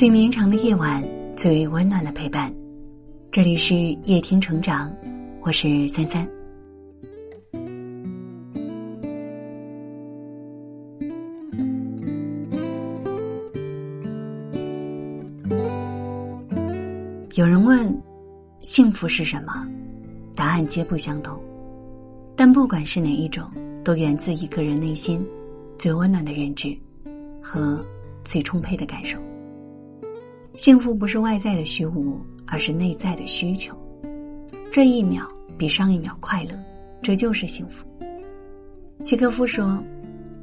最绵长的夜晚，最温暖的陪伴。这里是夜听成长，我是三三。有人问，幸福是什么？答案皆不相同。但不管是哪一种，都源自一个人内心最温暖的认知和最充沛的感受。幸福不是外在的虚无，而是内在的需求。这一秒比上一秒快乐，这就是幸福。契诃夫说：“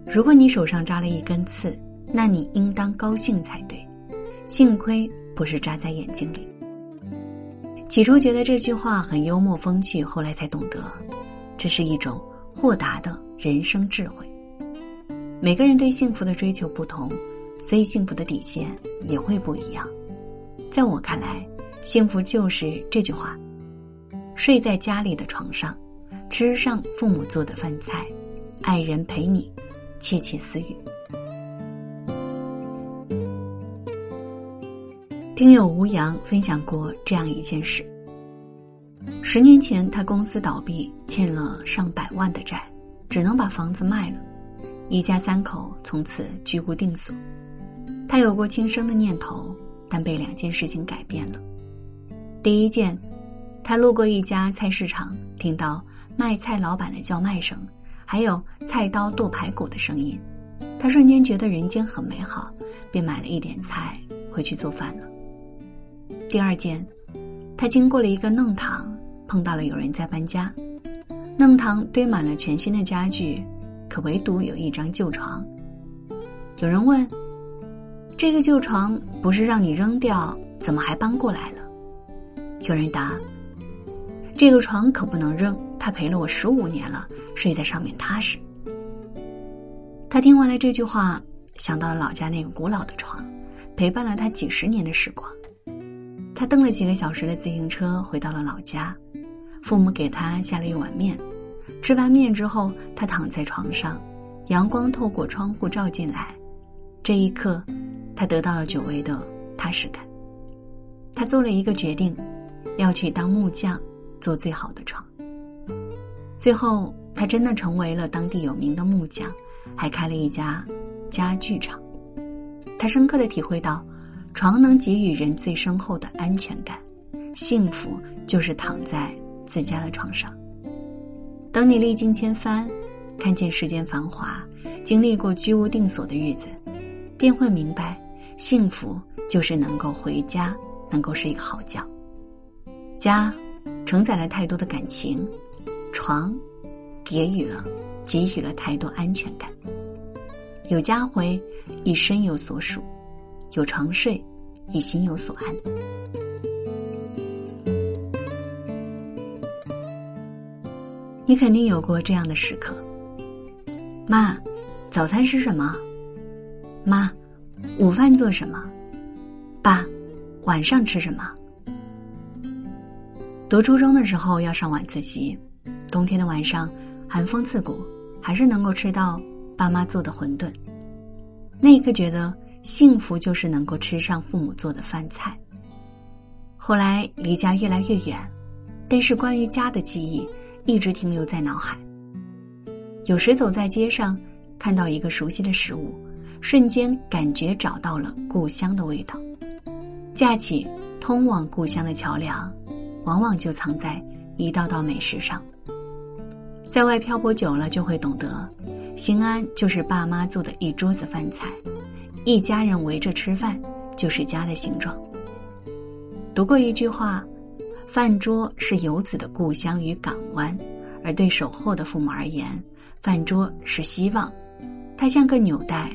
如果你手上扎了一根刺，那你应当高兴才对。幸亏不是扎在眼睛里。”起初觉得这句话很幽默风趣，后来才懂得，这是一种豁达的人生智慧。每个人对幸福的追求不同，所以幸福的底线也会不一样。在我看来，幸福就是这句话：睡在家里的床上，吃上父母做的饭菜，爱人陪你窃窃私语。听友吴阳分享过这样一件事：十年前，他公司倒闭，欠了上百万的债，只能把房子卖了，一家三口从此居无定所。他有过轻生的念头，但被两件事情改变了。第一件，他路过一家菜市场，听到卖菜老板的叫卖声，还有菜刀剁排骨的声音，他瞬间觉得人间很美好，便买了一点菜回去做饭了。第二件，他经过了一个弄堂，碰到了有人在搬家。弄堂堆满了全新的家具，可唯独有一张旧床。有人问：“这个旧床不是让你扔掉，怎么还搬过来了？”有人答：“这个床可不能扔，他陪了我十五年了，睡在上面踏实。”他听完了这句话，想到了老家那个古老的床，陪伴了他几十年的时光。他蹬了几个小时的自行车回到了老家，父母给他下了一碗面。吃完面之后，他躺在床上，阳光透过窗户照进来。这一刻，他得到了久违的踏实感。他做了一个决定，要去当木匠，做最好的床。最后，他真的成为了当地有名的木匠，还开了一家家具厂。他深刻的体会到。床能给予人最深厚的安全感，幸福就是躺在自家的床上。等你历经千帆，看见世间繁华，经历过居无定所的日子，便会明白，幸福就是能够回家，能够睡个好觉。家承载了太多的感情，床给予了给予了太多安全感。有家回，一身有所属。有床睡，已心有所安。你肯定有过这样的时刻：妈，早餐吃什么？妈，午饭做什么？爸，晚上吃什么？读初中的时候要上晚自习，冬天的晚上寒风刺骨，还是能够吃到爸妈做的馄饨。那一刻觉得。幸福就是能够吃上父母做的饭菜。后来离家越来越远，但是关于家的记忆一直停留在脑海。有时走在街上，看到一个熟悉的食物，瞬间感觉找到了故乡的味道。架起通往故乡的桥梁，往往就藏在一道道美食上。在外漂泊久了，就会懂得，心安就是爸妈做的一桌子饭菜。一家人围着吃饭，就是家的形状。读过一句话：“饭桌是游子的故乡与港湾，而对守候的父母而言，饭桌是希望。它像个纽带，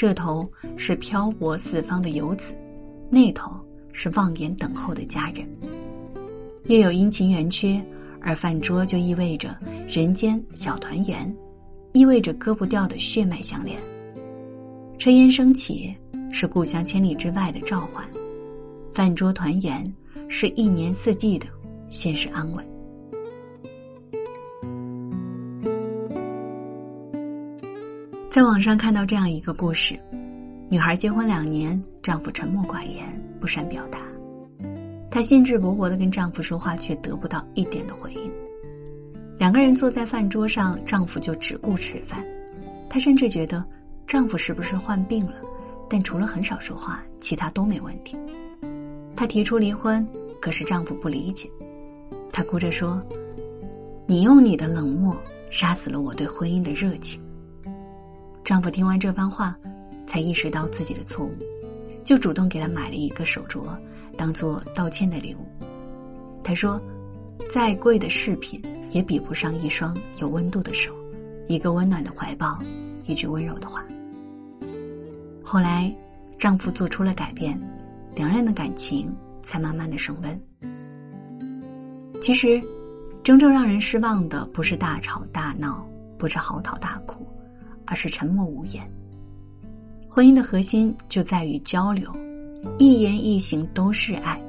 这头是漂泊四方的游子，那头是望眼等候的家人。月有阴晴圆缺，而饭桌就意味着人间小团圆，意味着割不掉的血脉相连。”炊烟升起，是故乡千里之外的召唤；饭桌团圆，是一年四季的现实安稳。在网上看到这样一个故事：女孩结婚两年，丈夫沉默寡言，不善表达。她兴致勃勃的跟丈夫说话，却得不到一点的回应。两个人坐在饭桌上，丈夫就只顾吃饭。她甚至觉得丈夫是不是患病了？但除了很少说话，其他都没问题。她提出离婚，可是丈夫不理解。她哭着说：“你用你的冷漠杀死了我对婚姻的热情。”丈夫听完这番话，才意识到自己的错误，就主动给她买了一个手镯，当做道歉的礼物。他说：“再贵的饰品也比不上一双有温度的手，一个温暖的怀抱，一句温柔的话。”后来，丈夫做出了改变，两人的感情才慢慢的升温。其实，真正让人失望的不是大吵大闹，不是嚎啕大哭，而是沉默无言。婚姻的核心就在于交流，一言一行都是爱。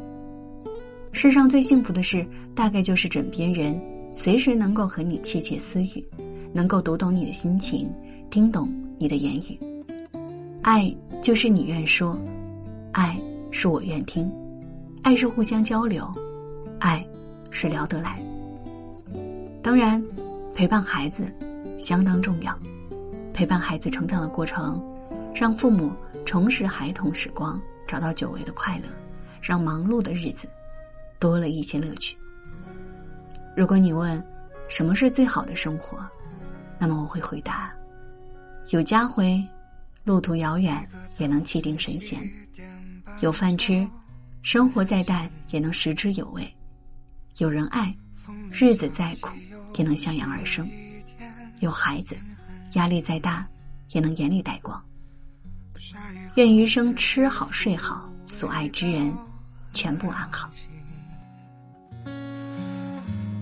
世上最幸福的事，大概就是枕边人随时能够和你窃窃私语，能够读懂你的心情，听懂你的言语。爱就是你愿说，爱是我愿听，爱是互相交流，爱。是聊得来。当然，陪伴孩子相当重要。陪伴孩子成长的过程，让父母重拾孩童时光，找到久违的快乐，让忙碌的日子多了一些乐趣。如果你问什么是最好的生活，那么我会回答：有家回，路途遥远也能气定神闲；有饭吃，生活再淡也能食之有味。有人爱，日子再苦也能向阳而生；有孩子，压力再大也能严厉带过。愿余生吃好睡好，所爱之人全部安好。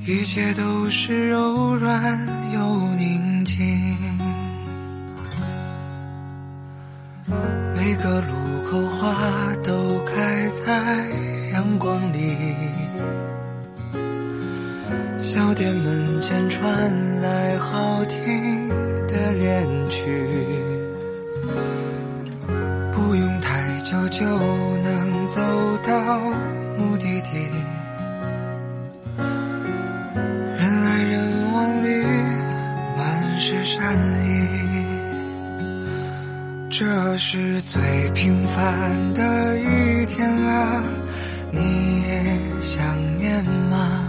一切都是柔软又宁静，每个路口花都开在阳光里。小店门前传来好听的恋曲，不用太久就能走到目的地。人来人往里满是善意，这是最平凡的一天啊，你也想念吗？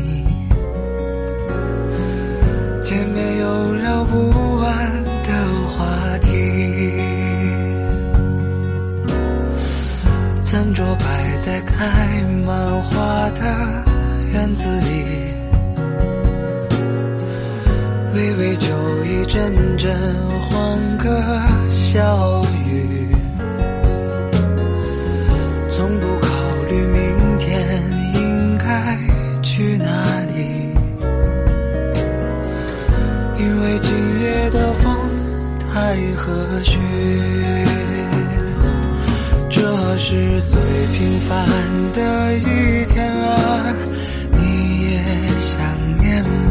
阵阵欢歌笑语，从不考虑明天应该去哪里，因为今夜的风太和煦。这是最平凡的一天啊，你也想念吗？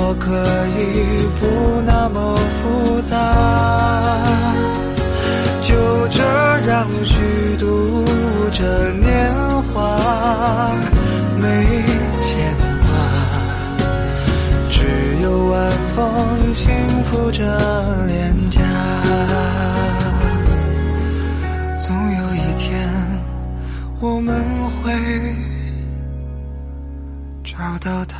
活可以不那么复杂，就这样虚度着年华，没牵挂，只有晚风轻拂着脸颊。总有一天，我们会找到他。